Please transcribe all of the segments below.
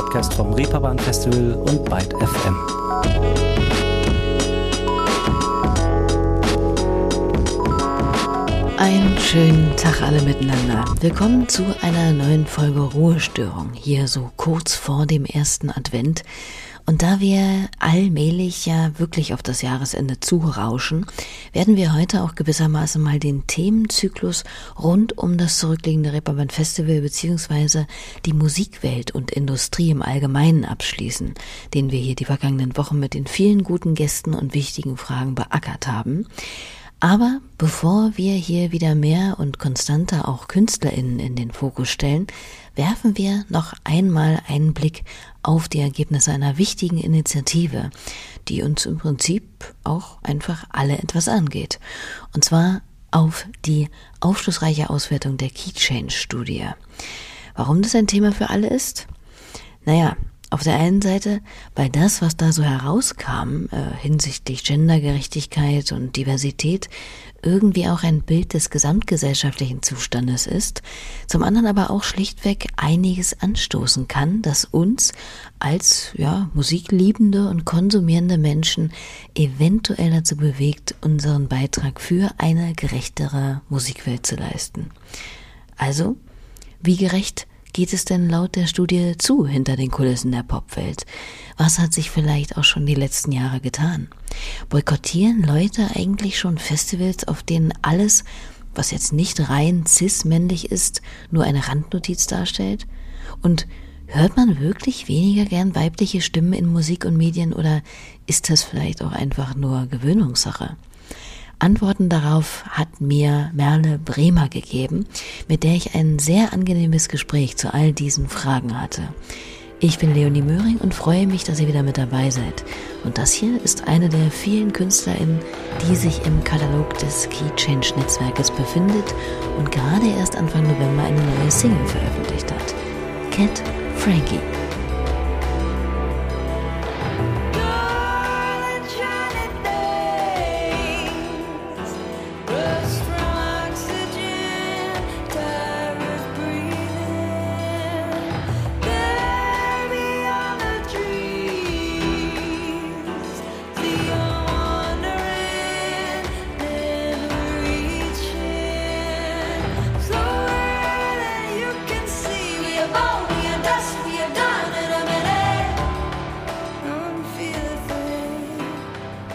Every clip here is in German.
Podcast vom Reeperbahn Festival und Byte FM. Einen schönen Tag alle miteinander. Willkommen zu einer neuen Folge Ruhestörung, hier so kurz vor dem ersten Advent. Und da wir allmählich ja wirklich auf das Jahresende zurauschen, werden wir heute auch gewissermaßen mal den Themenzyklus rund um das zurückliegende Reeperbahn Festival beziehungsweise die Musikwelt und Industrie im Allgemeinen abschließen, den wir hier die vergangenen Wochen mit den vielen guten Gästen und wichtigen Fragen beackert haben. Aber bevor wir hier wieder mehr und konstanter auch KünstlerInnen in den Fokus stellen, werfen wir noch einmal einen Blick auf die Ergebnisse einer wichtigen Initiative, die uns im Prinzip auch einfach alle etwas angeht. Und zwar auf die aufschlussreiche Auswertung der Key Change Studie. Warum das ein Thema für alle ist? Naja, auf der einen Seite, weil das, was da so herauskam äh, hinsichtlich Gendergerechtigkeit und Diversität, irgendwie auch ein Bild des gesamtgesellschaftlichen Zustandes ist, zum anderen aber auch schlichtweg einiges anstoßen kann, das uns als ja, musikliebende und konsumierende Menschen eventuell dazu bewegt, unseren Beitrag für eine gerechtere Musikwelt zu leisten. Also, wie gerecht geht es denn laut der Studie zu hinter den Kulissen der Popwelt? Was hat sich vielleicht auch schon die letzten Jahre getan? Boykottieren Leute eigentlich schon Festivals, auf denen alles, was jetzt nicht rein cis-männlich ist, nur eine Randnotiz darstellt? Und hört man wirklich weniger gern weibliche Stimmen in Musik und Medien oder ist das vielleicht auch einfach nur Gewöhnungssache? Antworten darauf hat mir Merle Bremer gegeben, mit der ich ein sehr angenehmes Gespräch zu all diesen Fragen hatte. Ich bin Leonie Möhring und freue mich, dass ihr wieder mit dabei seid. Und das hier ist eine der vielen KünstlerInnen, die sich im Katalog des Key Change Netzwerkes befindet und gerade erst Anfang November eine neue Single veröffentlicht hat. Cat Frankie.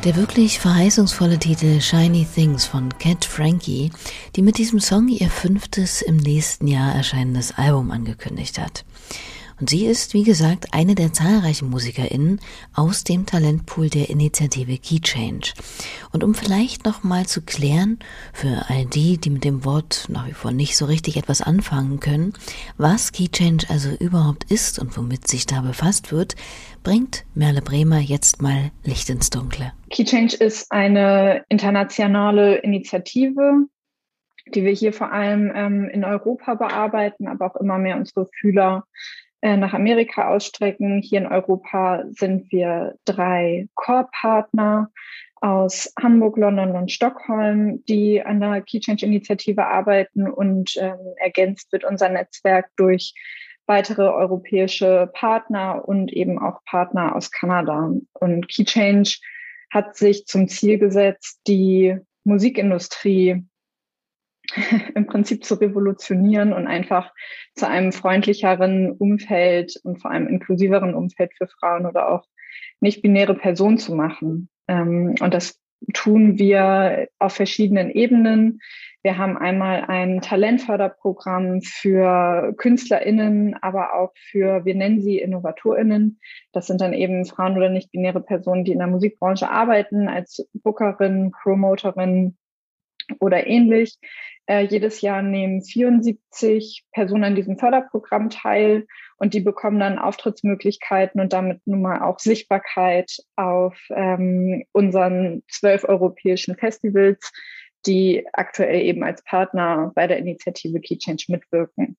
Der wirklich verheißungsvolle Titel Shiny Things von Cat Frankie, die mit diesem Song ihr fünftes im nächsten Jahr erscheinendes Album angekündigt hat. Und sie ist, wie gesagt, eine der zahlreichen MusikerInnen aus dem Talentpool der Initiative Key Change. Und um vielleicht nochmal zu klären, für all die, die mit dem Wort nach wie vor nicht so richtig etwas anfangen können, was Key Change also überhaupt ist und womit sich da befasst wird, bringt Merle Bremer jetzt mal Licht ins Dunkle. Key Change ist eine internationale Initiative, die wir hier vor allem ähm, in Europa bearbeiten, aber auch immer mehr unsere Fühler nach Amerika ausstrecken. Hier in Europa sind wir drei Core-Partner aus Hamburg, London und Stockholm, die an der Key Change Initiative arbeiten und ähm, ergänzt wird unser Netzwerk durch weitere europäische Partner und eben auch Partner aus Kanada. Und Key Change hat sich zum Ziel gesetzt, die Musikindustrie im Prinzip zu revolutionieren und einfach zu einem freundlicheren Umfeld und vor allem inklusiveren Umfeld für Frauen oder auch nicht-binäre Personen zu machen. Ähm, und das tun wir auf verschiedenen Ebenen. Wir haben einmal ein Talentförderprogramm für KünstlerInnen, aber auch für, wir nennen sie InnovatorInnen. Das sind dann eben Frauen oder nicht-binäre Personen, die in der Musikbranche arbeiten, als Bookerin, Promoterin oder ähnlich. Äh, jedes Jahr nehmen 74 Personen an diesem Förderprogramm teil und die bekommen dann Auftrittsmöglichkeiten und damit nun mal auch Sichtbarkeit auf ähm, unseren zwölf europäischen Festivals, die aktuell eben als Partner bei der Initiative Key Change mitwirken.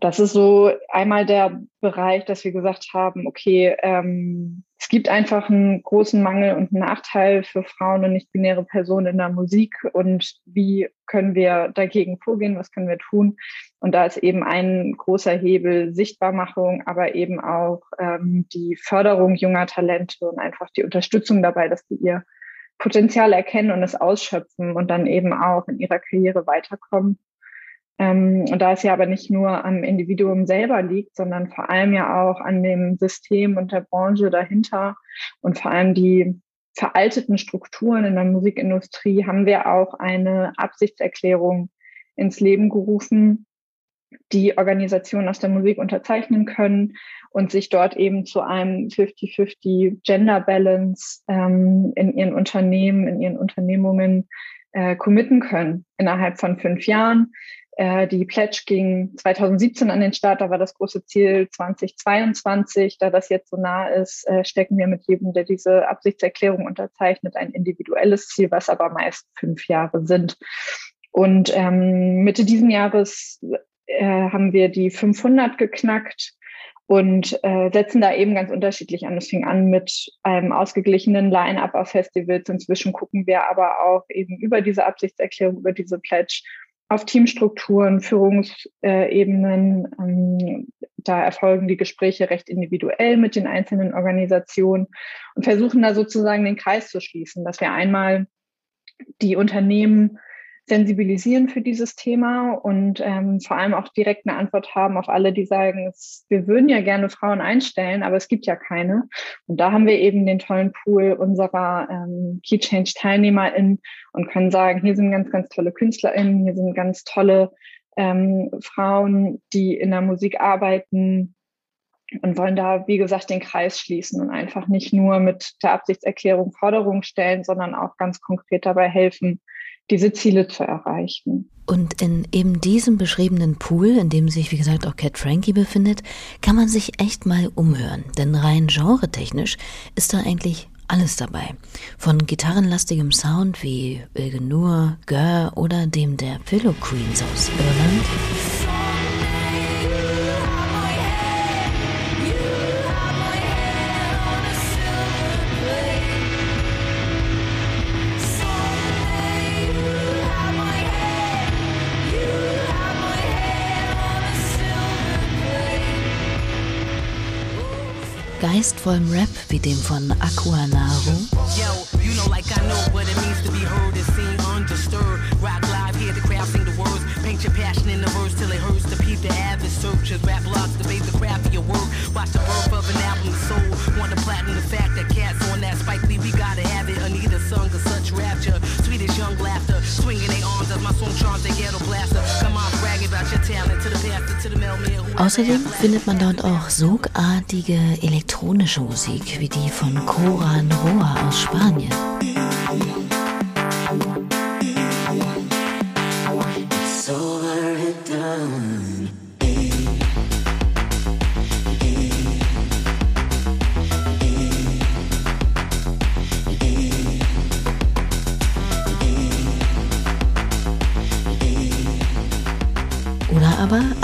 Das ist so einmal der Bereich, dass wir gesagt haben, okay, ähm, es gibt einfach einen großen Mangel und einen Nachteil für Frauen und nicht-binäre Personen in der Musik und wie können wir dagegen vorgehen, was können wir tun? Und da ist eben ein großer Hebel Sichtbarmachung, aber eben auch ähm, die Förderung junger Talente und einfach die Unterstützung dabei, dass sie ihr Potenzial erkennen und es ausschöpfen und dann eben auch in ihrer Karriere weiterkommen. Ähm, und da es ja aber nicht nur am Individuum selber liegt, sondern vor allem ja auch an dem System und der Branche dahinter und vor allem die veralteten Strukturen in der Musikindustrie, haben wir auch eine Absichtserklärung ins Leben gerufen, die Organisationen aus der Musik unterzeichnen können und sich dort eben zu einem 50-50 Gender Balance ähm, in ihren Unternehmen, in ihren Unternehmungen äh, committen können innerhalb von fünf Jahren. Äh, die Pledge ging 2017 an den Start, da war das große Ziel 2022. Da das jetzt so nah ist, äh, stecken wir mit jedem, der diese Absichtserklärung unterzeichnet, ein individuelles Ziel, was aber meist fünf Jahre sind. Und ähm, Mitte diesen Jahres äh, haben wir die 500 geknackt und äh, setzen da eben ganz unterschiedlich an. Es fing an mit einem ausgeglichenen Line-up auf Festivals. Inzwischen gucken wir aber auch eben über diese Absichtserklärung, über diese Pledge auf Teamstrukturen, Führungsebenen. Ähm, da erfolgen die Gespräche recht individuell mit den einzelnen Organisationen und versuchen da sozusagen den Kreis zu schließen, dass wir einmal die Unternehmen sensibilisieren für dieses Thema und ähm, vor allem auch direkt eine Antwort haben auf alle, die sagen, wir würden ja gerne Frauen einstellen, aber es gibt ja keine. Und da haben wir eben den tollen Pool unserer ähm, Key Change TeilnehmerInnen und können sagen, hier sind ganz, ganz tolle KünstlerInnen, hier sind ganz tolle ähm, Frauen, die in der Musik arbeiten, und wollen da, wie gesagt, den Kreis schließen und einfach nicht nur mit der Absichtserklärung Forderungen stellen, sondern auch ganz konkret dabei helfen, diese Ziele zu erreichen. Und in eben diesem beschriebenen Pool, in dem sich, wie gesagt, auch Cat Frankie befindet, kann man sich echt mal umhören. Denn rein genretechnisch ist da eigentlich alles dabei. Von gitarrenlastigem Sound wie Ilgenur, Gör oder dem der Pillow Queens aus Irland of such rapture. Swedish young laughter. Swinging their arms as my song charms ghetto blaster. Come on, bragging about your talent to the pastor, to the. Außerdem findet man dort auch sogartige elektronische Musik wie die von Cora Noa aus Spanien. aber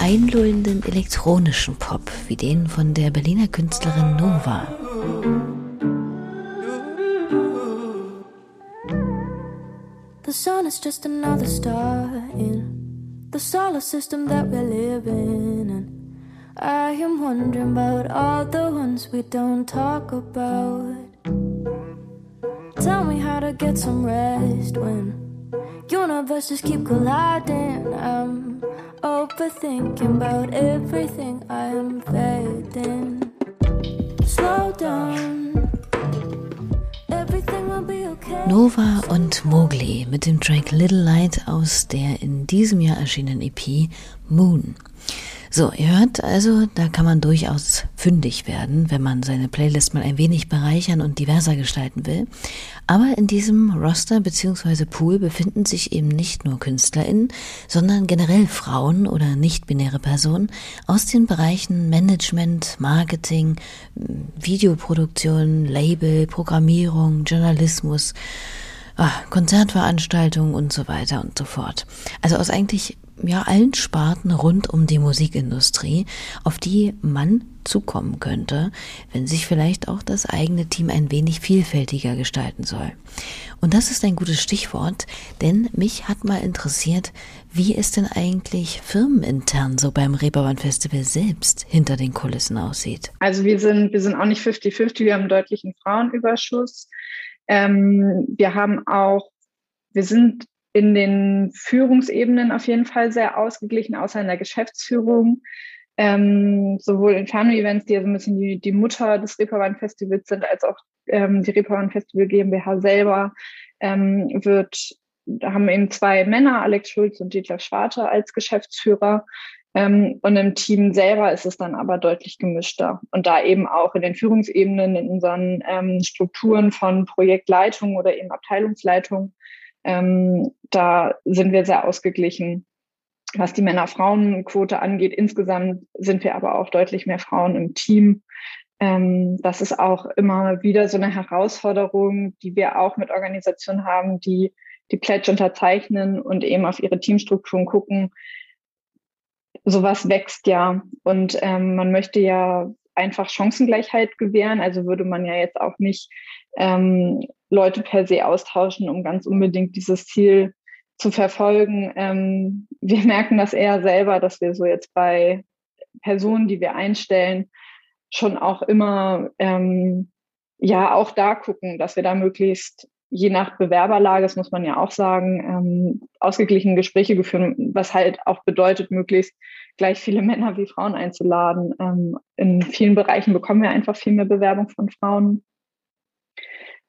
einlullenden elektronischen Pop wie den von der Berliner Künstlerin Nova. The sun is just another star in the solar system that we live in. And I am wondering about all the ones we don't talk about. Tell me how to get some rest when universes keep colliding. I'm overthinking about everything I'm fading. Slow down. Nova und Mowgli mit dem Track Little Light aus der in diesem Jahr erschienenen EP Moon. So, ihr hört also, da kann man durchaus fündig werden, wenn man seine Playlist mal ein wenig bereichern und diverser gestalten will. Aber in diesem Roster bzw. Pool befinden sich eben nicht nur KünstlerInnen, sondern generell Frauen oder nicht-binäre Personen aus den Bereichen Management, Marketing, Videoproduktion, Label, Programmierung, Journalismus, ah, Konzertveranstaltungen und so weiter und so fort. Also aus eigentlich ja allen Sparten rund um die Musikindustrie, auf die man zukommen könnte, wenn sich vielleicht auch das eigene Team ein wenig vielfältiger gestalten soll. Und das ist ein gutes Stichwort, denn mich hat mal interessiert, wie es denn eigentlich firmenintern so beim Reeperbahn Festival selbst hinter den Kulissen aussieht. Also wir sind, wir sind auch nicht 50-50, wir haben einen deutlichen Frauenüberschuss. Ähm, wir haben auch, wir sind in den Führungsebenen auf jeden Fall sehr ausgeglichen, außer in der Geschäftsführung. Ähm, sowohl Inferno Events, die ja so ein bisschen die, die Mutter des Reeperbahn Festivals sind, als auch ähm, die Reeperbahn Festival GmbH selber, ähm, wird, da haben eben zwei Männer, Alex Schulz und Dieter Schwarte als Geschäftsführer. Ähm, und im Team selber ist es dann aber deutlich gemischter. Und da eben auch in den Führungsebenen, in unseren ähm, Strukturen von Projektleitung oder eben Abteilungsleitung, ähm, da sind wir sehr ausgeglichen. Was die Männer-Frauen-Quote angeht, insgesamt sind wir aber auch deutlich mehr Frauen im Team. Ähm, das ist auch immer wieder so eine Herausforderung, die wir auch mit Organisationen haben, die die Pledge unterzeichnen und eben auf ihre Teamstrukturen gucken. Sowas wächst ja und ähm, man möchte ja einfach Chancengleichheit gewähren. Also würde man ja jetzt auch nicht ähm, Leute per se austauschen, um ganz unbedingt dieses Ziel zu verfolgen. Ähm, wir merken das eher selber, dass wir so jetzt bei Personen, die wir einstellen, schon auch immer ähm, ja auch da gucken, dass wir da möglichst je nach Bewerberlage, das muss man ja auch sagen, ähm, ausgeglichene Gespräche geführt, was halt auch bedeutet, möglichst gleich viele Männer wie Frauen einzuladen. Ähm, in vielen Bereichen bekommen wir einfach viel mehr Bewerbung von Frauen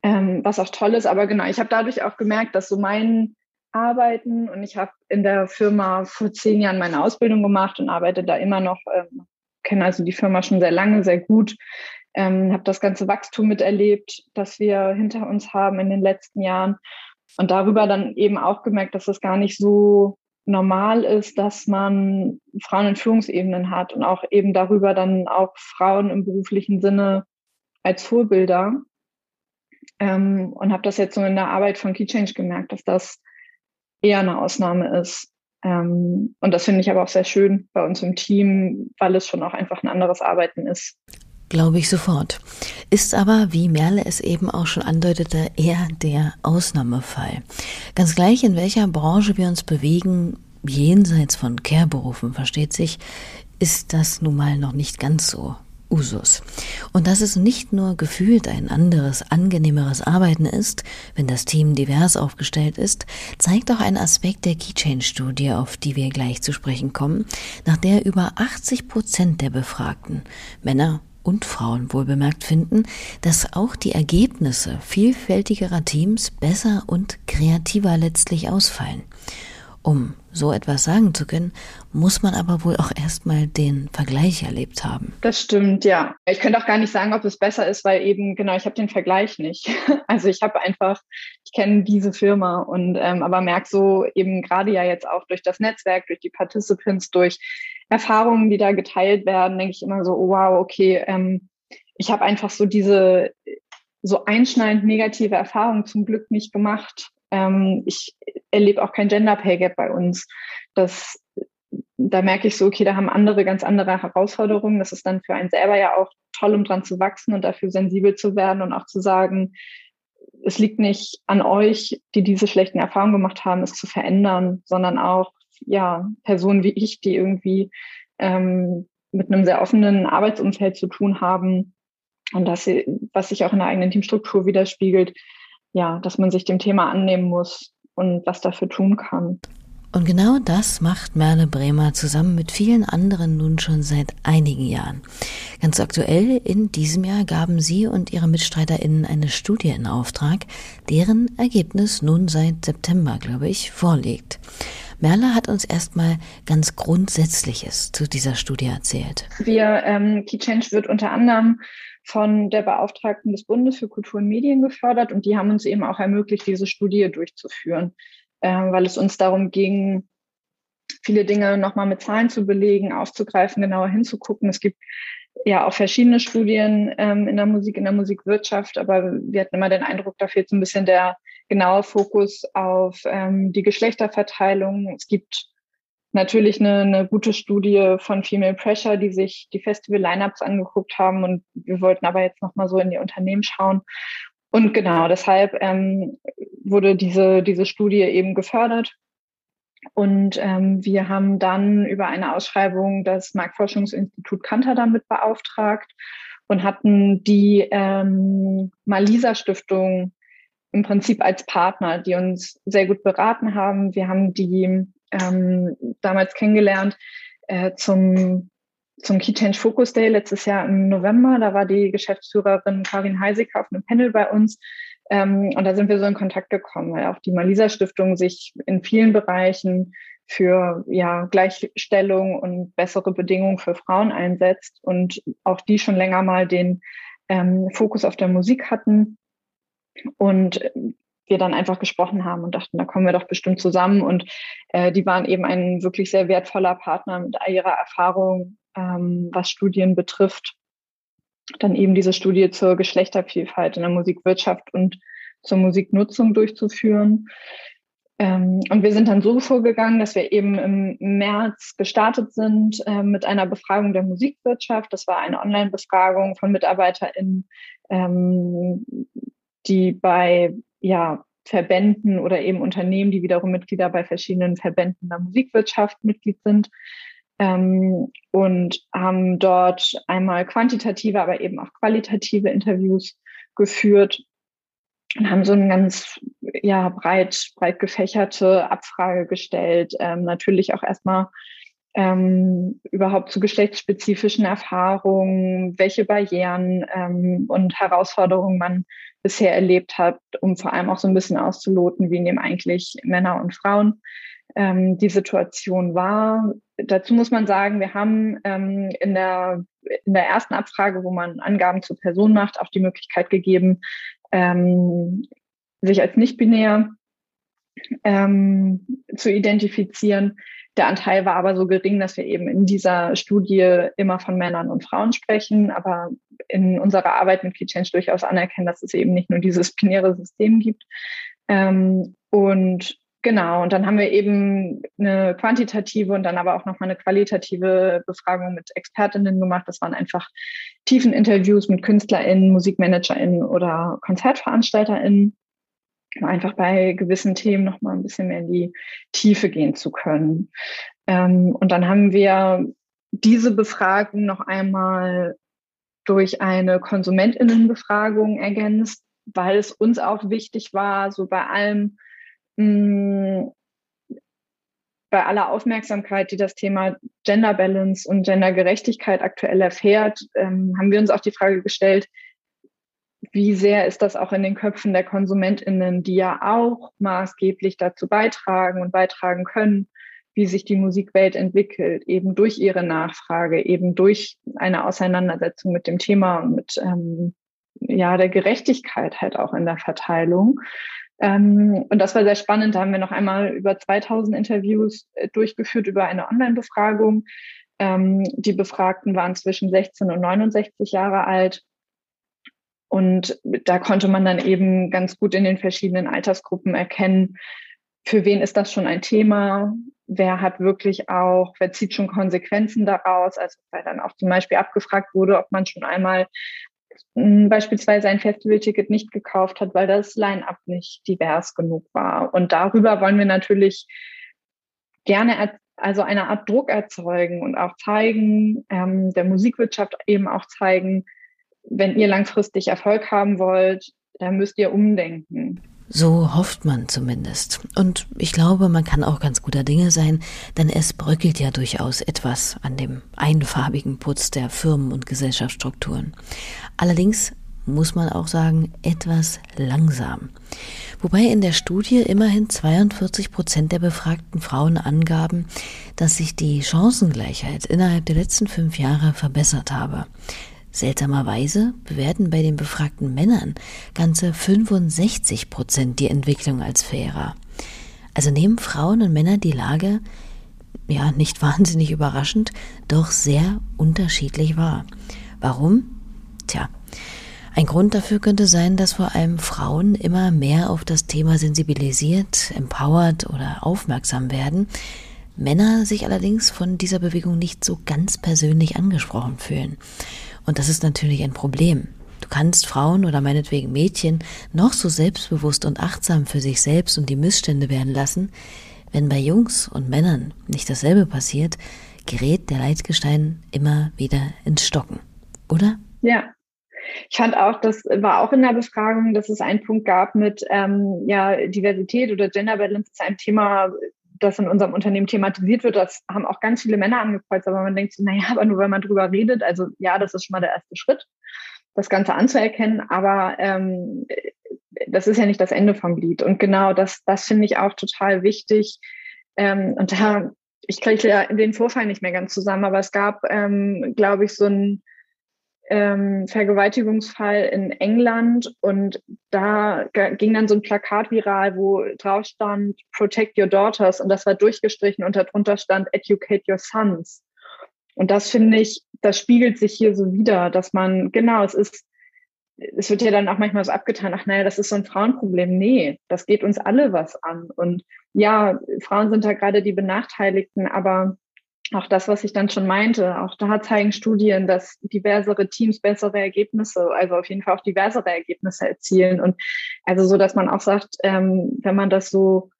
ähm, was auch toll ist. Aber genau, ich habe dadurch auch gemerkt, dass so mein Arbeiten und ich habe in der Firma vor zehn Jahren meine Ausbildung gemacht und arbeite da immer noch, ähm, kenne also die Firma schon sehr lange, sehr gut, ähm, habe das ganze Wachstum miterlebt, das wir hinter uns haben in den letzten Jahren und darüber dann eben auch gemerkt, dass es gar nicht so normal ist, dass man Frauen in Führungsebenen hat und auch eben darüber dann auch Frauen im beruflichen Sinne als Vorbilder ähm, und habe das jetzt so in der Arbeit von KeyChange gemerkt, dass das eher eine Ausnahme ist. Ähm, und das finde ich aber auch sehr schön bei uns im Team, weil es schon auch einfach ein anderes Arbeiten ist. Glaube ich sofort. Ist aber, wie Merle es eben auch schon andeutete, eher der Ausnahmefall. Ganz gleich, in welcher Branche wir uns bewegen, jenseits von Care-Berufen, versteht sich, ist das nun mal noch nicht ganz so. Usus. Und dass es nicht nur gefühlt ein anderes, angenehmeres Arbeiten ist, wenn das Team divers aufgestellt ist, zeigt auch ein Aspekt der Keychain-Studie, auf die wir gleich zu sprechen kommen, nach der über 80 Prozent der Befragten, Männer und Frauen wohlbemerkt finden, dass auch die Ergebnisse vielfältigerer Teams besser und kreativer letztlich ausfallen. Um so etwas sagen zu können, muss man aber wohl auch erstmal den Vergleich erlebt haben. Das stimmt, ja. Ich könnte auch gar nicht sagen, ob es besser ist, weil eben, genau, ich habe den Vergleich nicht. Also ich habe einfach, ich kenne diese Firma und ähm, aber merke so eben gerade ja jetzt auch durch das Netzwerk, durch die Participants, durch Erfahrungen, die da geteilt werden, denke ich immer so, oh, wow, okay, ähm, ich habe einfach so diese so einschneidend negative Erfahrungen zum Glück nicht gemacht. Ähm, ich erlebe auch kein Gender Pay Gap bei uns. Das, da merke ich so, okay, da haben andere ganz andere Herausforderungen. Das ist dann für einen selber ja auch toll, um dran zu wachsen und dafür sensibel zu werden und auch zu sagen, es liegt nicht an euch, die diese schlechten Erfahrungen gemacht haben, es zu verändern, sondern auch ja Personen wie ich, die irgendwie ähm, mit einem sehr offenen Arbeitsumfeld zu tun haben und das, was sich auch in der eigenen Teamstruktur widerspiegelt, ja, dass man sich dem Thema annehmen muss und was dafür tun kann. Und genau das macht Merle Bremer zusammen mit vielen anderen nun schon seit einigen Jahren. Ganz aktuell in diesem Jahr gaben sie und ihre MitstreiterInnen eine Studie in Auftrag, deren Ergebnis nun seit September, glaube ich, vorliegt. Merle hat uns erstmal ganz Grundsätzliches zu dieser Studie erzählt. Wir, ähm, Key Change wird unter anderem von der Beauftragten des Bundes für Kultur und Medien gefördert und die haben uns eben auch ermöglicht, diese Studie durchzuführen, äh, weil es uns darum ging, viele Dinge nochmal mit Zahlen zu belegen, aufzugreifen, genauer hinzugucken. Es gibt ja auch verschiedene Studien ähm, in der Musik, in der Musikwirtschaft, aber wir hatten immer den Eindruck, da fehlt so ein bisschen der genaue Fokus auf ähm, die Geschlechterverteilung. Es gibt natürlich eine, eine gute Studie von Female Pressure, die sich die Festival-Lineups angeguckt haben und wir wollten aber jetzt nochmal so in die Unternehmen schauen. Und genau, deshalb ähm, wurde diese, diese Studie eben gefördert. Und ähm, wir haben dann über eine Ausschreibung das Marktforschungsinstitut Kanter damit beauftragt und hatten die ähm, Malisa Stiftung im Prinzip als Partner, die uns sehr gut beraten haben. Wir haben die ähm, damals kennengelernt äh, zum, zum Key Change Focus Day letztes Jahr im November. Da war die Geschäftsführerin Karin Heisiger auf einem Panel bei uns. Ähm, und da sind wir so in Kontakt gekommen, weil auch die Malisa Stiftung sich in vielen Bereichen für ja, Gleichstellung und bessere Bedingungen für Frauen einsetzt und auch die schon länger mal den ähm, Fokus auf der Musik hatten und wir dann einfach gesprochen haben und dachten, da kommen wir doch bestimmt zusammen. Und äh, die waren eben ein wirklich sehr wertvoller Partner mit ihrer Erfahrung, ähm, was Studien betrifft. Dann eben diese Studie zur Geschlechtervielfalt in der Musikwirtschaft und zur Musiknutzung durchzuführen. Ähm, und wir sind dann so vorgegangen, dass wir eben im März gestartet sind äh, mit einer Befragung der Musikwirtschaft. Das war eine Online-Befragung von MitarbeiterInnen, ähm, die bei ja, Verbänden oder eben Unternehmen, die wiederum Mitglieder bei verschiedenen Verbänden der Musikwirtschaft Mitglied sind. Ähm, und haben dort einmal quantitative, aber eben auch qualitative Interviews geführt und haben so eine ganz ja, breit, breit gefächerte Abfrage gestellt. Ähm, natürlich auch erstmal ähm, überhaupt zu geschlechtsspezifischen Erfahrungen, welche Barrieren ähm, und Herausforderungen man bisher erlebt hat, um vor allem auch so ein bisschen auszuloten, wie nehmen eigentlich Männer und Frauen ähm, die Situation war. Dazu muss man sagen, wir haben ähm, in, der, in der ersten Abfrage, wo man Angaben zur Person macht, auch die Möglichkeit gegeben, ähm, sich als nicht-binär ähm, zu identifizieren. Der Anteil war aber so gering, dass wir eben in dieser Studie immer von Männern und Frauen sprechen, aber in unserer Arbeit mit Key Change durchaus anerkennen, dass es eben nicht nur dieses binäre System gibt. Ähm, und genau, und dann haben wir eben eine quantitative und dann aber auch nochmal eine qualitative Befragung mit Expertinnen gemacht. Das waren einfach tiefen Interviews mit KünstlerInnen, MusikmanagerInnen oder KonzertveranstalterInnen um einfach bei gewissen Themen noch mal ein bisschen mehr in die Tiefe gehen zu können. Ähm, und dann haben wir diese Befragung noch einmal durch eine Konsumentinnenbefragung ergänzt, weil es uns auch wichtig war, so bei allem, mm, bei aller Aufmerksamkeit, die das Thema Gender Balance und Gendergerechtigkeit aktuell erfährt, ähm, haben wir uns auch die Frage gestellt, wie sehr ist das auch in den Köpfen der KonsumentInnen, die ja auch maßgeblich dazu beitragen und beitragen können, wie sich die Musikwelt entwickelt, eben durch ihre Nachfrage, eben durch eine Auseinandersetzung mit dem Thema und mit ähm, ja der Gerechtigkeit halt auch in der Verteilung. Ähm, und das war sehr spannend. Da haben wir noch einmal über 2000 Interviews äh, durchgeführt über eine Online-Befragung. Ähm, die Befragten waren zwischen 16 und 69 Jahre alt und da konnte man dann eben ganz gut in den verschiedenen Altersgruppen erkennen, für wen ist das schon ein Thema, wer hat wirklich auch, wer zieht schon Konsequenzen daraus, also weil dann auch zum Beispiel abgefragt wurde, ob man schon einmal beispielsweise ein Festivalticket nicht gekauft hat, weil das Line-up nicht divers genug war. Und darüber wollen wir natürlich gerne also eine Art Druck erzeugen und auch zeigen, ähm, der Musikwirtschaft eben auch zeigen, wenn ihr langfristig Erfolg haben wollt, dann müsst ihr umdenken. So hofft man zumindest. Und ich glaube, man kann auch ganz guter Dinge sein, denn es bröckelt ja durchaus etwas an dem einfarbigen Putz der Firmen- und Gesellschaftsstrukturen. Allerdings muss man auch sagen, etwas langsam. Wobei in der Studie immerhin 42 Prozent der befragten Frauen angaben, dass sich die Chancengleichheit innerhalb der letzten fünf Jahre verbessert habe. Seltsamerweise bewerten bei den befragten Männern ganze 65 Prozent die Entwicklung als fairer. Also nehmen Frauen und Männer die Lage, ja, nicht wahnsinnig überraschend, doch sehr unterschiedlich wahr. Warum? Tja, ein Grund dafür könnte sein, dass vor allem Frauen immer mehr auf das Thema sensibilisiert, empowert oder aufmerksam werden, Männer sich allerdings von dieser Bewegung nicht so ganz persönlich angesprochen fühlen. Und das ist natürlich ein Problem. Du kannst Frauen oder meinetwegen Mädchen noch so selbstbewusst und achtsam für sich selbst und die Missstände werden lassen. Wenn bei Jungs und Männern nicht dasselbe passiert, gerät der Leitgestein immer wieder ins Stocken, oder? Ja, ich fand auch, das war auch in der Befragung, dass es einen Punkt gab mit ähm, ja, Diversität oder Gender Balance ist ein Thema, das in unserem Unternehmen thematisiert wird. Das haben auch ganz viele Männer angekreuzt, aber man denkt so, naja, aber nur wenn man drüber redet, also ja, das ist schon mal der erste Schritt, das Ganze anzuerkennen, aber ähm, das ist ja nicht das Ende vom Lied. Und genau das, das finde ich auch total wichtig. Ähm, und da, ich kriege ja den Vorfall nicht mehr ganz zusammen, aber es gab, ähm, glaube ich, so ein ähm, Vergewaltigungsfall in England und da ging dann so ein Plakat viral, wo drauf stand Protect Your Daughters und das war durchgestrichen und darunter stand Educate Your Sons. Und das finde ich, das spiegelt sich hier so wieder, dass man, genau, es ist, es wird ja dann auch manchmal so abgetan, ach naja, das ist so ein Frauenproblem. Nee, das geht uns alle was an. Und ja, Frauen sind da gerade die Benachteiligten, aber auch das, was ich dann schon meinte, auch da zeigen Studien, dass diversere Teams bessere Ergebnisse, also auf jeden Fall auch diversere Ergebnisse erzielen. Und also so, dass man auch sagt, ähm, wenn man das so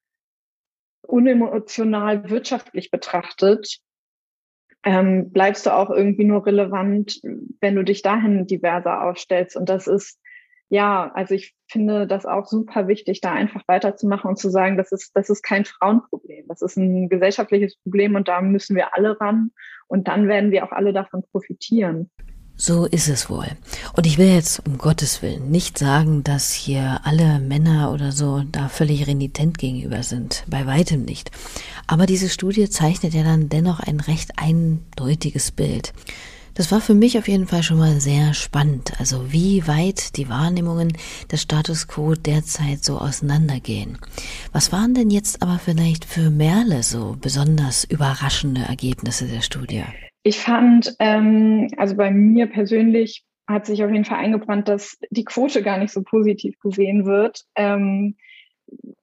unemotional wirtschaftlich betrachtet, ähm, bleibst du auch irgendwie nur relevant, wenn du dich dahin diverser aufstellst. Und das ist ja, also ich finde das auch super wichtig, da einfach weiterzumachen und zu sagen, das ist, das ist kein Frauenproblem. Das ist ein gesellschaftliches Problem und da müssen wir alle ran und dann werden wir auch alle davon profitieren. So ist es wohl. Und ich will jetzt um Gottes Willen nicht sagen, dass hier alle Männer oder so da völlig renitent gegenüber sind. Bei weitem nicht. Aber diese Studie zeichnet ja dann dennoch ein recht eindeutiges Bild. Das war für mich auf jeden Fall schon mal sehr spannend, also wie weit die Wahrnehmungen des Status quo derzeit so auseinandergehen. Was waren denn jetzt aber vielleicht für Merle so besonders überraschende Ergebnisse der Studie? Ich fand, ähm, also bei mir persönlich hat sich auf jeden Fall eingebrannt, dass die Quote gar nicht so positiv gesehen wird. Ähm,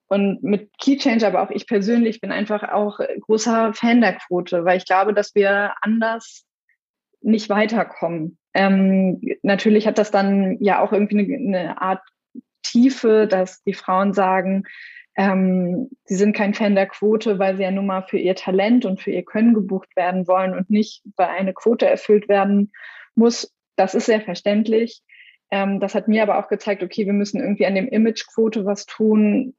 und mit Key Change, aber auch ich persönlich bin einfach auch großer Fan der Quote, weil ich glaube, dass wir anders nicht weiterkommen. Ähm, natürlich hat das dann ja auch irgendwie eine, eine Art Tiefe, dass die Frauen sagen, ähm, sie sind kein Fan der Quote, weil sie ja nun mal für ihr Talent und für ihr Können gebucht werden wollen und nicht, weil eine Quote erfüllt werden muss. Das ist sehr verständlich. Ähm, das hat mir aber auch gezeigt, okay, wir müssen irgendwie an dem Imagequote was tun,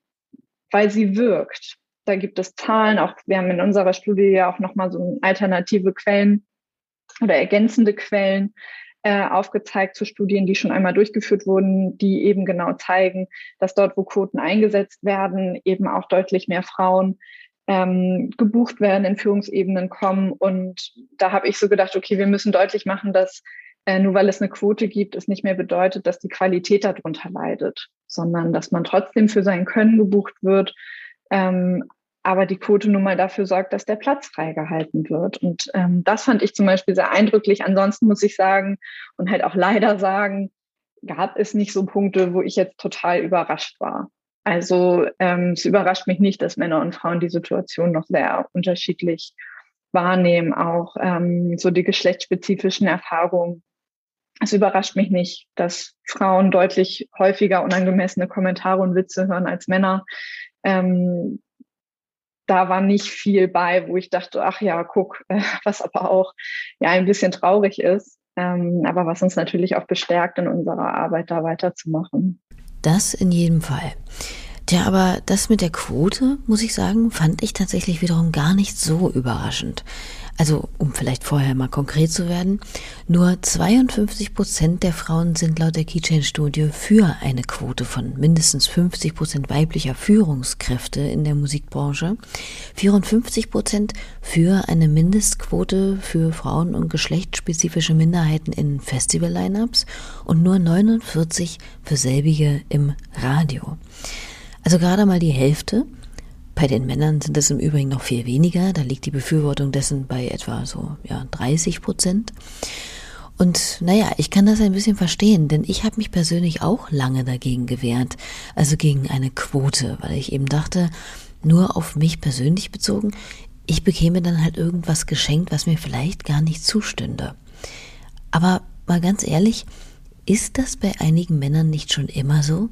weil sie wirkt. Da gibt es Zahlen, auch wir haben in unserer Studie ja auch nochmal so alternative Quellen oder ergänzende Quellen äh, aufgezeigt zu Studien, die schon einmal durchgeführt wurden, die eben genau zeigen, dass dort, wo Quoten eingesetzt werden, eben auch deutlich mehr Frauen ähm, gebucht werden, in Führungsebenen kommen. Und da habe ich so gedacht, okay, wir müssen deutlich machen, dass äh, nur weil es eine Quote gibt, es nicht mehr bedeutet, dass die Qualität darunter leidet, sondern dass man trotzdem für sein Können gebucht wird, ähm, aber die Quote nun mal dafür sorgt, dass der Platz freigehalten wird. Und ähm, das fand ich zum Beispiel sehr eindrücklich. Ansonsten muss ich sagen und halt auch leider sagen, gab es nicht so Punkte, wo ich jetzt total überrascht war. Also ähm, es überrascht mich nicht, dass Männer und Frauen die Situation noch sehr unterschiedlich wahrnehmen, auch ähm, so die geschlechtsspezifischen Erfahrungen. Es überrascht mich nicht, dass Frauen deutlich häufiger unangemessene Kommentare und Witze hören als Männer. Ähm, da war nicht viel bei, wo ich dachte, ach ja, guck, was aber auch ja ein bisschen traurig ist, ähm, aber was uns natürlich auch bestärkt, in unserer Arbeit da weiterzumachen. Das in jedem Fall. Tja, aber das mit der Quote, muss ich sagen, fand ich tatsächlich wiederum gar nicht so überraschend. Also, um vielleicht vorher mal konkret zu werden, nur 52 Prozent der Frauen sind laut der Keychain-Studie für eine Quote von mindestens 50 Prozent weiblicher Führungskräfte in der Musikbranche, 54 Prozent für eine Mindestquote für Frauen und geschlechtsspezifische Minderheiten in Festival-Lineups und nur 49 für selbige im Radio. Also gerade mal die Hälfte bei den Männern sind es im Übrigen noch viel weniger. Da liegt die Befürwortung dessen bei etwa so ja, 30 Prozent. Und naja, ich kann das ein bisschen verstehen, denn ich habe mich persönlich auch lange dagegen gewehrt, also gegen eine Quote, weil ich eben dachte, nur auf mich persönlich bezogen, ich bekäme dann halt irgendwas geschenkt, was mir vielleicht gar nicht zustünde. Aber mal ganz ehrlich, ist das bei einigen Männern nicht schon immer so?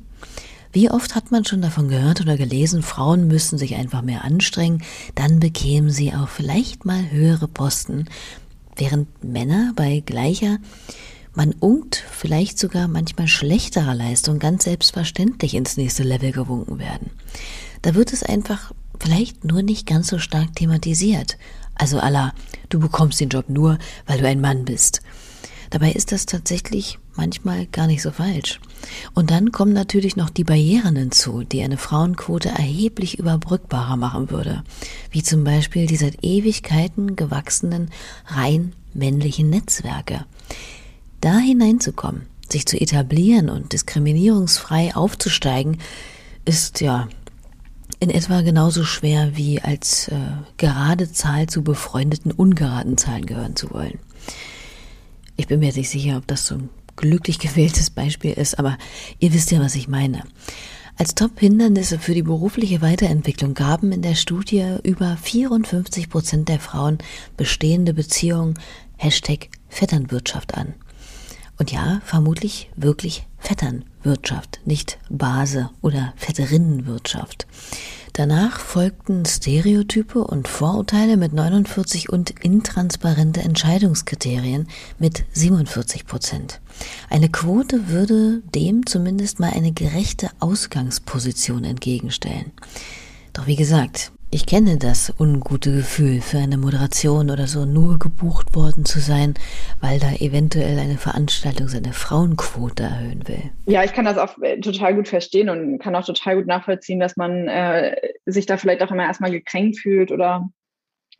Wie oft hat man schon davon gehört oder gelesen, Frauen müssen sich einfach mehr anstrengen, dann bekämen sie auch vielleicht mal höhere Posten, während Männer bei gleicher, man unkt vielleicht sogar manchmal schlechterer Leistung ganz selbstverständlich ins nächste Level gewunken werden. Da wird es einfach vielleicht nur nicht ganz so stark thematisiert. Also Allah, du bekommst den Job nur, weil du ein Mann bist. Dabei ist das tatsächlich manchmal gar nicht so falsch. Und dann kommen natürlich noch die Barrieren hinzu, die eine Frauenquote erheblich überbrückbarer machen würde, wie zum Beispiel die seit Ewigkeiten gewachsenen rein männlichen Netzwerke. Da hineinzukommen, sich zu etablieren und diskriminierungsfrei aufzusteigen, ist ja in etwa genauso schwer wie als äh, gerade Zahl zu befreundeten ungeraden Zahlen gehören zu wollen. Ich bin mir nicht sicher, ob das so ein glücklich gewähltes Beispiel ist, aber ihr wisst ja, was ich meine. Als Top-Hindernisse für die berufliche Weiterentwicklung gaben in der Studie über 54 Prozent der Frauen bestehende Beziehungen Hashtag Vetternwirtschaft an. Und ja, vermutlich wirklich Vetternwirtschaft, nicht Base oder Vetterinnenwirtschaft. Danach folgten Stereotype und Vorurteile mit 49 und intransparente Entscheidungskriterien mit 47 Prozent. Eine Quote würde dem zumindest mal eine gerechte Ausgangsposition entgegenstellen. Doch wie gesagt, ich kenne das ungute Gefühl, für eine Moderation oder so nur gebucht worden zu sein, weil da eventuell eine Veranstaltung seine Frauenquote erhöhen will. Ja, ich kann das auch äh, total gut verstehen und kann auch total gut nachvollziehen, dass man äh, sich da vielleicht auch immer erstmal gekränkt fühlt oder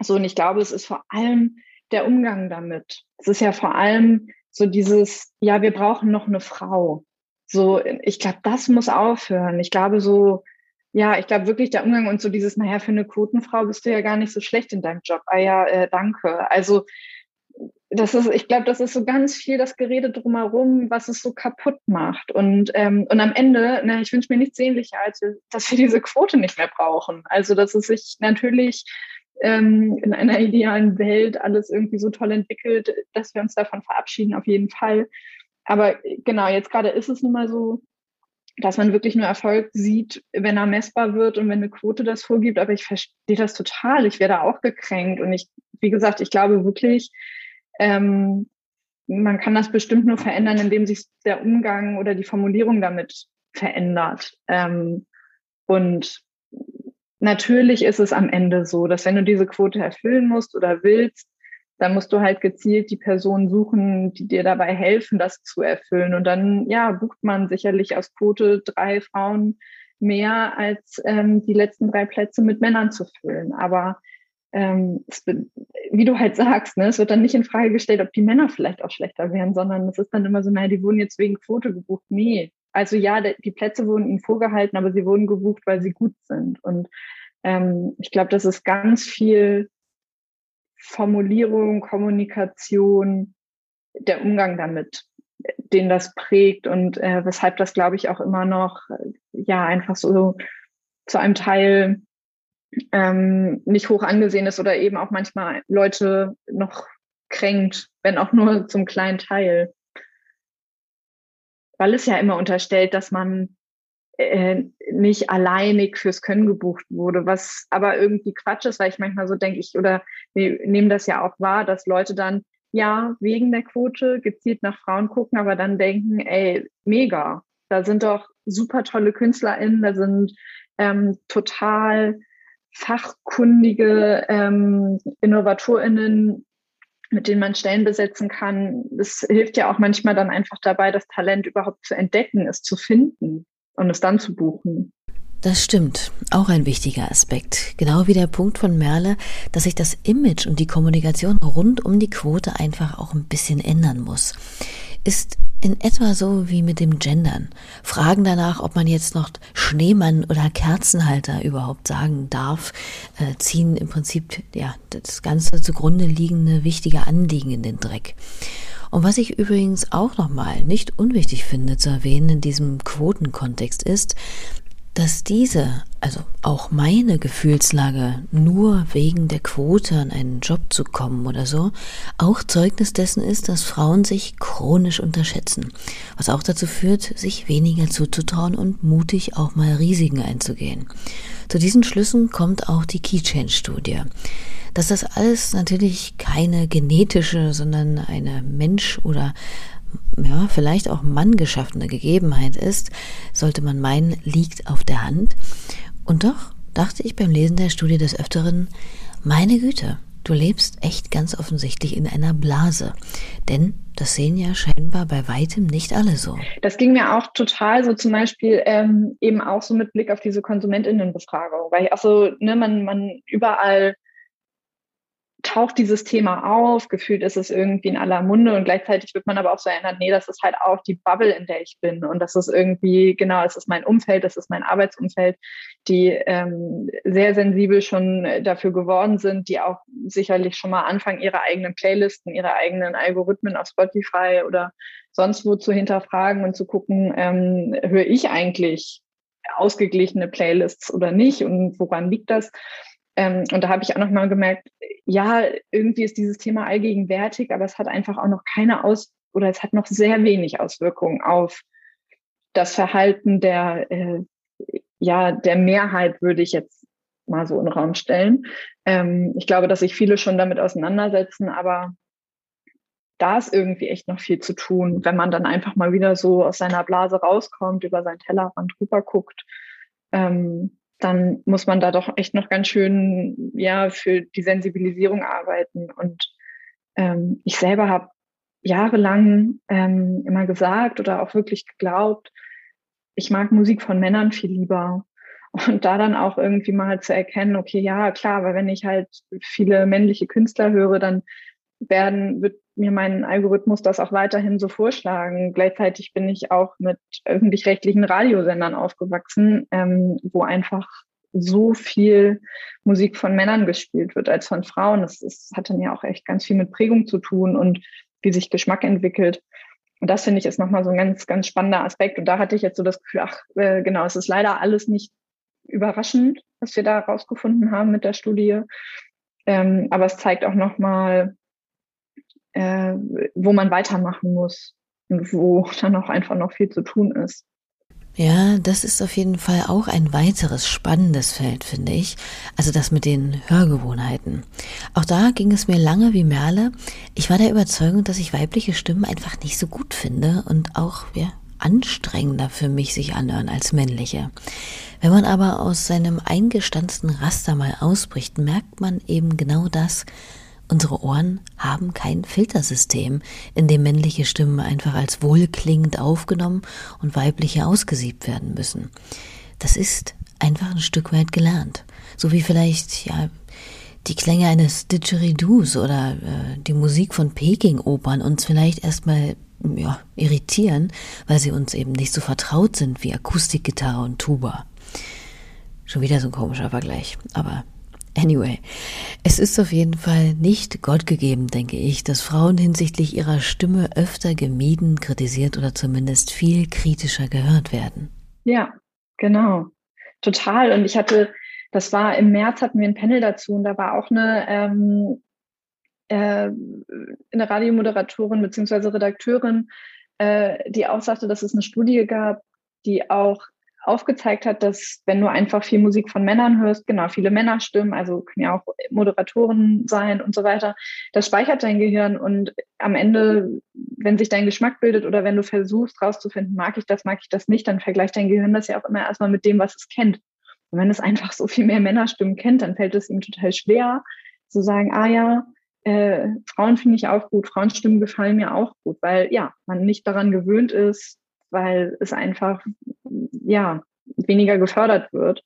so. Und ich glaube, es ist vor allem der Umgang damit. Es ist ja vor allem so dieses, ja, wir brauchen noch eine Frau. So, ich glaube, das muss aufhören. Ich glaube, so, ja, ich glaube wirklich der Umgang und so dieses, naja, für eine Quotenfrau bist du ja gar nicht so schlecht in deinem Job. Ah ja, äh, danke. Also das ist, ich glaube, das ist so ganz viel das Gerede drumherum, was es so kaputt macht. Und, ähm, und am Ende, na, ich wünsche mir nichts sehnlicher, als dass wir diese Quote nicht mehr brauchen. Also dass es sich natürlich ähm, in einer idealen Welt alles irgendwie so toll entwickelt, dass wir uns davon verabschieden, auf jeden Fall. Aber genau, jetzt gerade ist es nun mal so, dass man wirklich nur Erfolg sieht, wenn er messbar wird und wenn eine Quote das vorgibt. Aber ich verstehe das total. Ich werde auch gekränkt. Und ich, wie gesagt, ich glaube wirklich, ähm, man kann das bestimmt nur verändern, indem sich der Umgang oder die Formulierung damit verändert. Ähm, und natürlich ist es am Ende so, dass wenn du diese Quote erfüllen musst oder willst, dann musst du halt gezielt die Personen suchen, die dir dabei helfen, das zu erfüllen. Und dann, ja, bucht man sicherlich aus Quote drei Frauen mehr als ähm, die letzten drei Plätze mit Männern zu füllen. Aber ähm, es, wie du halt sagst, ne, es wird dann nicht in Frage gestellt, ob die Männer vielleicht auch schlechter wären, sondern es ist dann immer so, naja, die wurden jetzt wegen Quote gebucht. Nee. Also ja, die Plätze wurden ihnen vorgehalten, aber sie wurden gebucht, weil sie gut sind. Und ähm, ich glaube, das ist ganz viel Formulierung, Kommunikation, der Umgang damit, den das prägt und äh, weshalb das, glaube ich, auch immer noch äh, ja einfach so zu einem Teil ähm, nicht hoch angesehen ist oder eben auch manchmal Leute noch kränkt, wenn auch nur zum kleinen Teil. Weil es ja immer unterstellt, dass man äh, nicht alleinig fürs Können gebucht wurde, was aber irgendwie Quatsch ist, weil ich manchmal so denke ich, oder wir nehmen das ja auch wahr, dass Leute dann ja wegen der Quote gezielt nach Frauen gucken, aber dann denken, ey, mega, da sind doch super tolle KünstlerInnen, da sind ähm, total fachkundige ähm, InnovatorInnen, mit denen man Stellen besetzen kann. Das hilft ja auch manchmal dann einfach dabei, das Talent überhaupt zu entdecken, es zu finden und es dann zu buchen. Das stimmt. Auch ein wichtiger Aspekt. Genau wie der Punkt von Merle, dass sich das Image und die Kommunikation rund um die Quote einfach auch ein bisschen ändern muss. Ist in etwa so wie mit dem Gendern. Fragen danach, ob man jetzt noch Schneemann oder Kerzenhalter überhaupt sagen darf, äh, ziehen im Prinzip ja das ganze zugrunde liegende wichtige Anliegen in den Dreck. Und was ich übrigens auch nochmal nicht unwichtig finde zu erwähnen in diesem Quotenkontext ist, Dass diese, also auch meine Gefühlslage, nur wegen der Quote an einen Job zu kommen oder so, auch Zeugnis dessen ist, dass Frauen sich chronisch unterschätzen, was auch dazu führt, sich weniger zuzutrauen und mutig auch mal Risiken einzugehen. Zu diesen Schlüssen kommt auch die Key Change Studie. Dass das alles natürlich keine genetische, sondern eine Mensch- oder ja, vielleicht auch manngeschaffene Gegebenheit ist, sollte man meinen, liegt auf der Hand. Und doch dachte ich beim Lesen der Studie des Öfteren, meine Güte, du lebst echt ganz offensichtlich in einer Blase. Denn das sehen ja scheinbar bei weitem nicht alle so. Das ging mir auch total so zum Beispiel ähm, eben auch so mit Blick auf diese KonsumentInnenbefragung, weil ich auch so, ne, man, man überall taucht dieses Thema auf, gefühlt ist es irgendwie in aller Munde und gleichzeitig wird man aber auch so erinnert, nee, das ist halt auch die Bubble, in der ich bin und das ist irgendwie, genau, es ist mein Umfeld, das ist mein Arbeitsumfeld, die ähm, sehr sensibel schon dafür geworden sind, die auch sicherlich schon mal anfangen, ihre eigenen Playlisten, ihre eigenen Algorithmen auf Spotify oder sonst wo zu hinterfragen und zu gucken, ähm, höre ich eigentlich ausgeglichene Playlists oder nicht und woran liegt das? Ähm, und da habe ich auch nochmal gemerkt, ja, irgendwie ist dieses Thema allgegenwärtig, aber es hat einfach auch noch keine Aus- oder es hat noch sehr wenig Auswirkungen auf das Verhalten der, äh, ja, der Mehrheit, würde ich jetzt mal so in den Raum stellen. Ähm, ich glaube, dass sich viele schon damit auseinandersetzen, aber da ist irgendwie echt noch viel zu tun, wenn man dann einfach mal wieder so aus seiner Blase rauskommt, über seinen Tellerrand drüber guckt. Ähm, dann muss man da doch echt noch ganz schön ja für die Sensibilisierung arbeiten. Und ähm, ich selber habe jahrelang ähm, immer gesagt oder auch wirklich geglaubt, ich mag Musik von Männern viel lieber. Und da dann auch irgendwie mal zu erkennen, okay, ja, klar, weil wenn ich halt viele männliche Künstler höre, dann werden, wird mir mein Algorithmus das auch weiterhin so vorschlagen. Gleichzeitig bin ich auch mit öffentlich-rechtlichen Radiosendern aufgewachsen, ähm, wo einfach so viel Musik von Männern gespielt wird als von Frauen. Das, das hat dann ja auch echt ganz viel mit Prägung zu tun und wie sich Geschmack entwickelt. Und das finde ich ist nochmal so ein ganz, ganz spannender Aspekt. Und da hatte ich jetzt so das Gefühl, ach, äh, genau, es ist leider alles nicht überraschend, was wir da rausgefunden haben mit der Studie. Ähm, aber es zeigt auch nochmal, äh, wo man weitermachen muss und wo dann auch einfach noch viel zu tun ist. Ja, das ist auf jeden Fall auch ein weiteres spannendes Feld, finde ich. Also das mit den Hörgewohnheiten. Auch da ging es mir lange wie Merle. Ich war der Überzeugung, dass ich weibliche Stimmen einfach nicht so gut finde und auch ja, anstrengender für mich sich anhören als männliche. Wenn man aber aus seinem eingestanzten Raster mal ausbricht, merkt man eben genau das, Unsere Ohren haben kein Filtersystem, in dem männliche Stimmen einfach als wohlklingend aufgenommen und weibliche ausgesiebt werden müssen. Das ist einfach ein Stück weit gelernt. So wie vielleicht, ja, die Klänge eines Didgeridoos oder äh, die Musik von Peking-Opern uns vielleicht erstmal ja, irritieren, weil sie uns eben nicht so vertraut sind wie Akustikgitarre und Tuba. Schon wieder so ein komischer Vergleich, aber Anyway, es ist auf jeden Fall nicht Gott gegeben, denke ich, dass Frauen hinsichtlich ihrer Stimme öfter gemieden, kritisiert oder zumindest viel kritischer gehört werden. Ja, genau. Total. Und ich hatte, das war im März hatten wir ein Panel dazu und da war auch eine, ähm, äh, eine Radiomoderatorin beziehungsweise Redakteurin, äh, die auch sagte, dass es eine Studie gab, die auch aufgezeigt hat, dass wenn du einfach viel Musik von Männern hörst, genau, viele Männerstimmen, also können ja auch Moderatoren sein und so weiter, das speichert dein Gehirn und am Ende, wenn sich dein Geschmack bildet oder wenn du versuchst rauszufinden, mag ich das, mag ich das nicht, dann vergleicht dein Gehirn das ja auch immer erstmal mit dem, was es kennt. Und wenn es einfach so viel mehr Männerstimmen kennt, dann fällt es ihm total schwer zu sagen, ah ja, äh, Frauen finde ich auch gut, Frauenstimmen gefallen mir auch gut, weil ja, man nicht daran gewöhnt ist, weil es einfach ja weniger gefördert wird.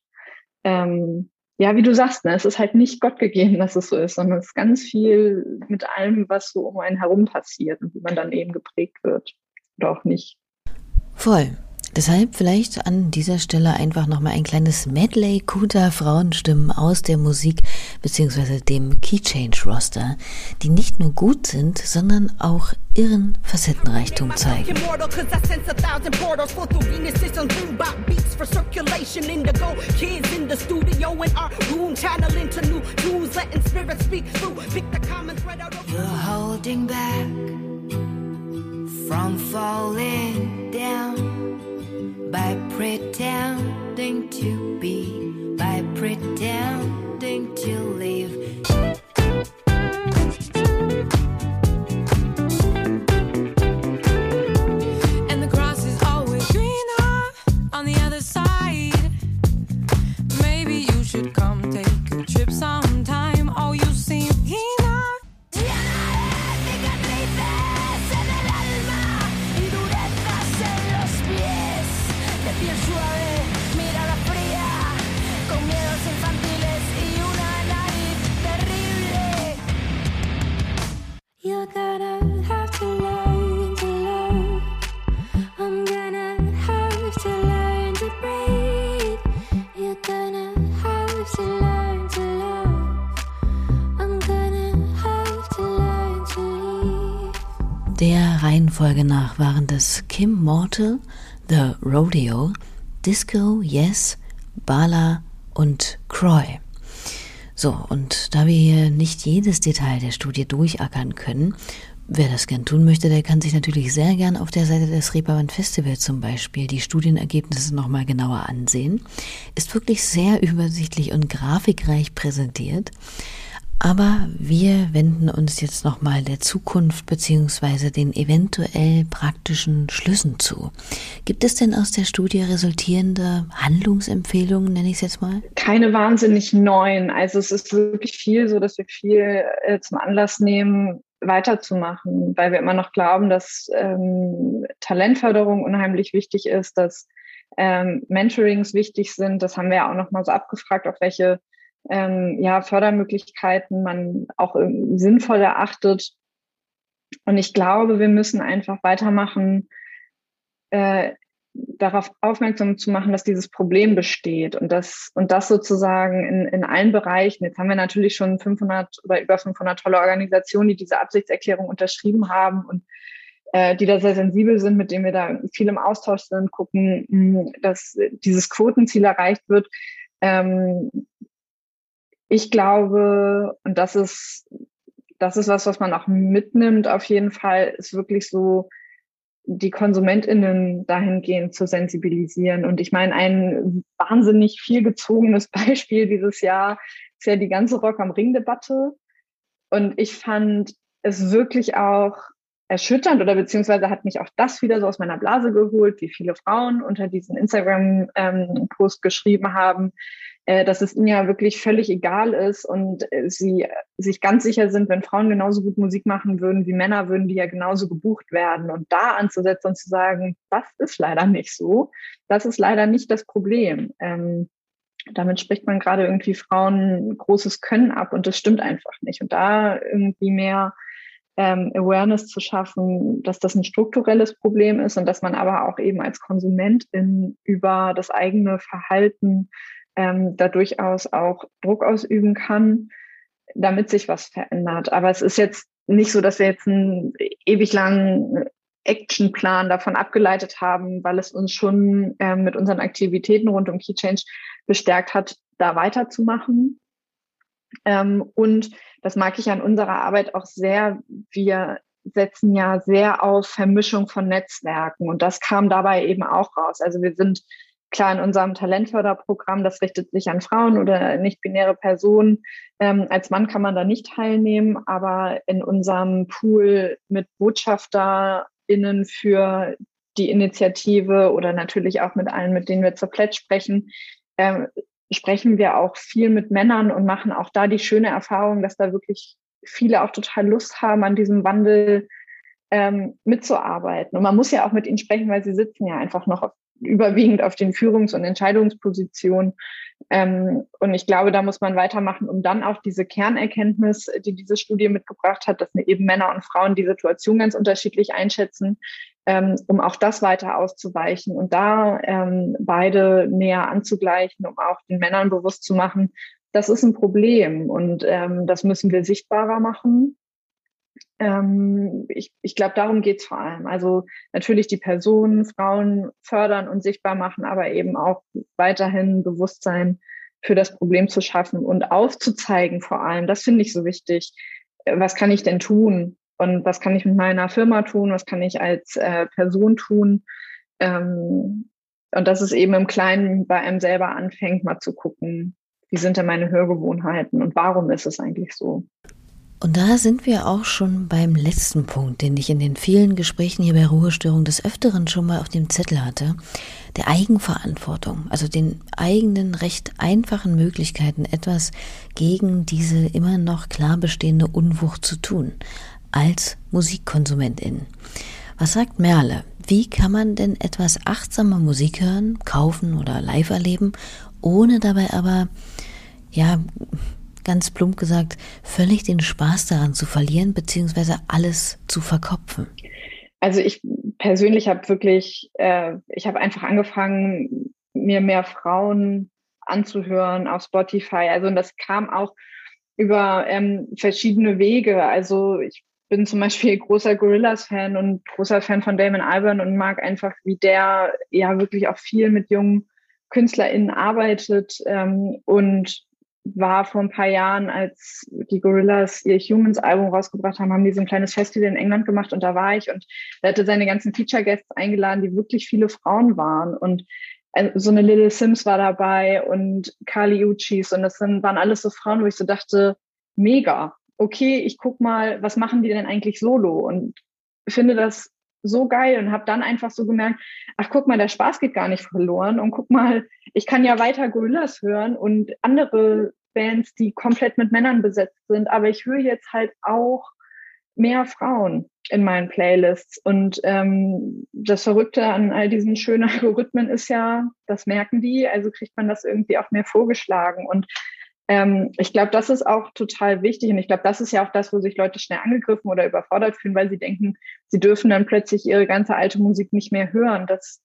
Ähm, ja, wie du sagst, ne, es ist halt nicht Gott gegeben, dass es so ist, sondern es ist ganz viel mit allem, was so um einen herum passiert und wie man dann eben geprägt wird oder auch nicht. Voll. Deshalb vielleicht an dieser Stelle einfach nochmal ein kleines Medley guter Frauenstimmen aus der Musik bzw. dem Key Change Roster, die nicht nur gut sind, sondern auch irren Facettenreichtum zeigen. You're holding back from falling down by pretending to be, by pretending to Der Reihenfolge nach waren das Kim Mortal, The Rodeo, Disco, Yes, Bala und Croy. So, und da wir hier nicht jedes Detail der Studie durchackern können, wer das gern tun möchte, der kann sich natürlich sehr gern auf der Seite des Reeperbahn Festival zum Beispiel die Studienergebnisse nochmal genauer ansehen. Ist wirklich sehr übersichtlich und grafikreich präsentiert. Aber wir wenden uns jetzt nochmal der Zukunft beziehungsweise den eventuell praktischen Schlüssen zu. Gibt es denn aus der Studie resultierende Handlungsempfehlungen, nenne ich es jetzt mal? Keine wahnsinnig neuen. Also es ist wirklich viel so, dass wir viel äh, zum Anlass nehmen, weiterzumachen, weil wir immer noch glauben, dass ähm, Talentförderung unheimlich wichtig ist, dass ähm, Mentorings wichtig sind. Das haben wir ja auch nochmal so abgefragt, auf welche ähm, ja, Fördermöglichkeiten man auch sinnvoll erachtet. Und ich glaube, wir müssen einfach weitermachen, äh, darauf aufmerksam zu machen, dass dieses Problem besteht und das, und das sozusagen in, in allen Bereichen. Jetzt haben wir natürlich schon 500 oder über 500 tolle Organisationen, die diese Absichtserklärung unterschrieben haben und äh, die da sehr sensibel sind, mit denen wir da viel im Austausch sind, gucken, mh, dass dieses Quotenziel erreicht wird. Ähm, ich glaube, und das ist, das ist was, was man auch mitnimmt, auf jeden Fall, ist wirklich so, die KonsumentInnen dahingehend zu sensibilisieren. Und ich meine, ein wahnsinnig viel gezogenes Beispiel dieses Jahr ist ja die ganze Rock am Ring-Debatte. Und ich fand es wirklich auch erschütternd oder beziehungsweise hat mich auch das wieder so aus meiner Blase geholt, wie viele Frauen unter diesen Instagram-Post ähm, geschrieben haben, dass es ihnen ja wirklich völlig egal ist und äh, sie sich ganz sicher sind, wenn Frauen genauso gut Musik machen würden wie Männer, würden die ja genauso gebucht werden. Und da anzusetzen und zu sagen, das ist leider nicht so, das ist leider nicht das Problem. Ähm, damit spricht man gerade irgendwie Frauen großes Können ab und das stimmt einfach nicht. Und da irgendwie mehr ähm, Awareness zu schaffen, dass das ein strukturelles Problem ist und dass man aber auch eben als Konsumentin über das eigene Verhalten ähm, da durchaus auch Druck ausüben kann, damit sich was verändert. Aber es ist jetzt nicht so, dass wir jetzt einen ewig langen Actionplan davon abgeleitet haben, weil es uns schon ähm, mit unseren Aktivitäten rund um Key Change bestärkt hat, da weiterzumachen. Ähm, und das mag ich an unserer Arbeit auch sehr. Wir setzen ja sehr auf Vermischung von Netzwerken und das kam dabei eben auch raus. Also wir sind Klar, in unserem Talentförderprogramm, das richtet sich an Frauen oder nicht-binäre Personen. Ähm, als Mann kann man da nicht teilnehmen, aber in unserem Pool mit BotschafterInnen für die Initiative oder natürlich auch mit allen, mit denen wir zur Pledge sprechen, ähm, sprechen wir auch viel mit Männern und machen auch da die schöne Erfahrung, dass da wirklich viele auch total Lust haben, an diesem Wandel ähm, mitzuarbeiten. Und man muss ja auch mit ihnen sprechen, weil sie sitzen ja einfach noch auf überwiegend auf den Führungs- und Entscheidungspositionen. Ähm, und ich glaube, da muss man weitermachen, um dann auch diese Kernerkenntnis, die diese Studie mitgebracht hat, dass eben Männer und Frauen die Situation ganz unterschiedlich einschätzen, ähm, um auch das weiter auszuweichen und da ähm, beide näher anzugleichen, um auch den Männern bewusst zu machen, das ist ein Problem und ähm, das müssen wir sichtbarer machen. Ähm, ich ich glaube, darum geht es vor allem. Also natürlich die Personen, Frauen fördern und sichtbar machen, aber eben auch weiterhin Bewusstsein für das Problem zu schaffen und aufzuzeigen vor allem. Das finde ich so wichtig. Äh, was kann ich denn tun? Und was kann ich mit meiner Firma tun? Was kann ich als äh, Person tun? Ähm, und dass es eben im Kleinen bei einem selber anfängt, mal zu gucken, wie sind denn meine Hörgewohnheiten und warum ist es eigentlich so? Und da sind wir auch schon beim letzten Punkt, den ich in den vielen Gesprächen hier bei Ruhestörung des Öfteren schon mal auf dem Zettel hatte, der Eigenverantwortung, also den eigenen recht einfachen Möglichkeiten, etwas gegen diese immer noch klar bestehende Unwucht zu tun, als Musikkonsumentin. Was sagt Merle? Wie kann man denn etwas achtsamer Musik hören, kaufen oder live erleben, ohne dabei aber, ja, ganz plump gesagt, völlig den Spaß daran zu verlieren, beziehungsweise alles zu verkopfen? Also ich persönlich habe wirklich, äh, ich habe einfach angefangen, mir mehr Frauen anzuhören auf Spotify. Also und das kam auch über ähm, verschiedene Wege. Also ich bin zum Beispiel großer Gorillas-Fan und großer Fan von Damon Albarn und mag einfach, wie der ja wirklich auch viel mit jungen KünstlerInnen arbeitet ähm, und war vor ein paar Jahren, als die Gorillas ihr Humans-Album rausgebracht haben, haben die so ein kleines Festival in England gemacht und da war ich und er hatte seine ganzen Feature-Guests eingeladen, die wirklich viele Frauen waren und äh, so eine Little Sims war dabei und Kali Uchis und das waren alles so Frauen, wo ich so dachte, mega okay, ich guck mal, was machen die denn eigentlich solo? Und finde das so geil und habe dann einfach so gemerkt, ach guck mal, der Spaß geht gar nicht verloren und guck mal, ich kann ja weiter Gorillas hören und andere Bands, die komplett mit Männern besetzt sind, aber ich höre jetzt halt auch mehr Frauen in meinen Playlists. Und ähm, das Verrückte an all diesen schönen Algorithmen ist ja, das merken die, also kriegt man das irgendwie auch mehr vorgeschlagen. Und ähm, ich glaube, das ist auch total wichtig und ich glaube, das ist ja auch das, wo sich Leute schnell angegriffen oder überfordert fühlen, weil sie denken, sie dürfen dann plötzlich ihre ganze alte Musik nicht mehr hören. Das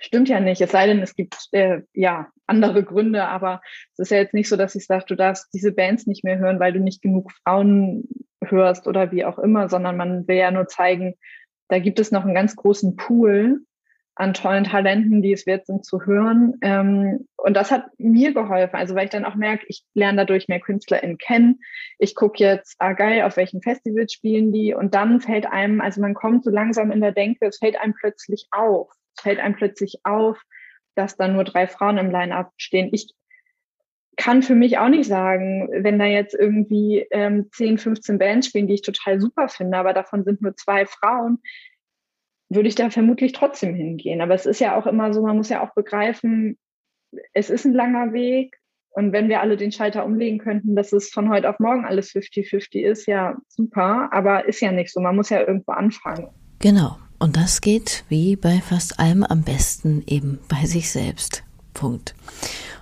stimmt ja nicht, es sei denn, es gibt äh, ja andere Gründe, aber es ist ja jetzt nicht so, dass ich sage, du darfst diese Bands nicht mehr hören, weil du nicht genug Frauen hörst oder wie auch immer, sondern man will ja nur zeigen, da gibt es noch einen ganz großen Pool an tollen Talenten, die es wert sind zu hören. Ähm, und das hat mir geholfen, also weil ich dann auch merke, ich lerne dadurch mehr KünstlerInnen kennen. Ich gucke jetzt, ah geil, auf welchen Festivals spielen die und dann fällt einem, also man kommt so langsam in der Denke, es fällt einem plötzlich auf. Es fällt einem plötzlich auf, dass da nur drei Frauen im Line-Up stehen. Ich kann für mich auch nicht sagen, wenn da jetzt irgendwie ähm, 10, 15 Bands spielen, die ich total super finde, aber davon sind nur zwei Frauen, würde ich da vermutlich trotzdem hingehen. Aber es ist ja auch immer so, man muss ja auch begreifen, es ist ein langer Weg. Und wenn wir alle den Schalter umlegen könnten, dass es von heute auf morgen alles 50-50 ist, ja super, aber ist ja nicht so. Man muss ja irgendwo anfangen. Genau. Und das geht wie bei fast allem am besten eben bei sich selbst. Punkt.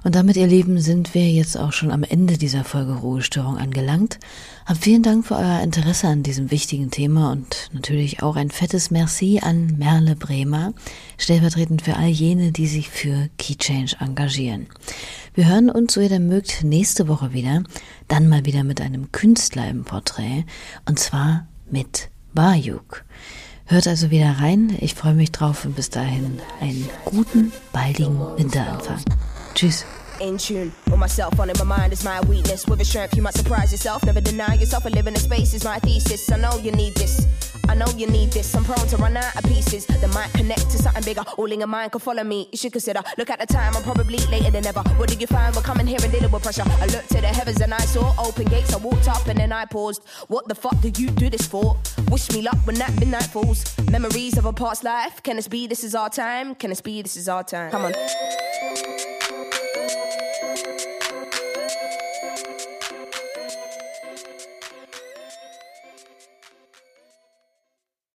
Und damit, ihr Lieben, sind wir jetzt auch schon am Ende dieser Folge Ruhestörung angelangt. Hab vielen Dank für euer Interesse an diesem wichtigen Thema und natürlich auch ein fettes Merci an Merle Bremer, stellvertretend für all jene, die sich für Key Change engagieren. Wir hören uns, so ihr denn mögt, nächste Woche wieder, dann mal wieder mit einem Künstler im Porträt, und zwar mit Bayuk. Hört also wieder rein. Ich freue mich drauf und bis dahin einen guten, baldigen Winteranfang. Tschüss. In tune with myself on it. My mind is my weakness. With a strength, you might surprise yourself. Never deny yourself. A living in space is my thesis. I know you need this. I know you need this. I'm prone to run out of pieces that might connect to something bigger. All in your mind can follow me. You should consider. Look at the time. I'm probably later than ever. What did you find? We're coming here and dealing with pressure. I looked to the heavens and I saw open gates. I walked up and then I paused. What the fuck did you do this for? Wish me luck when that midnight falls. Memories of a past life. Can this be? This is our time. Can this be? This is our time. Come on.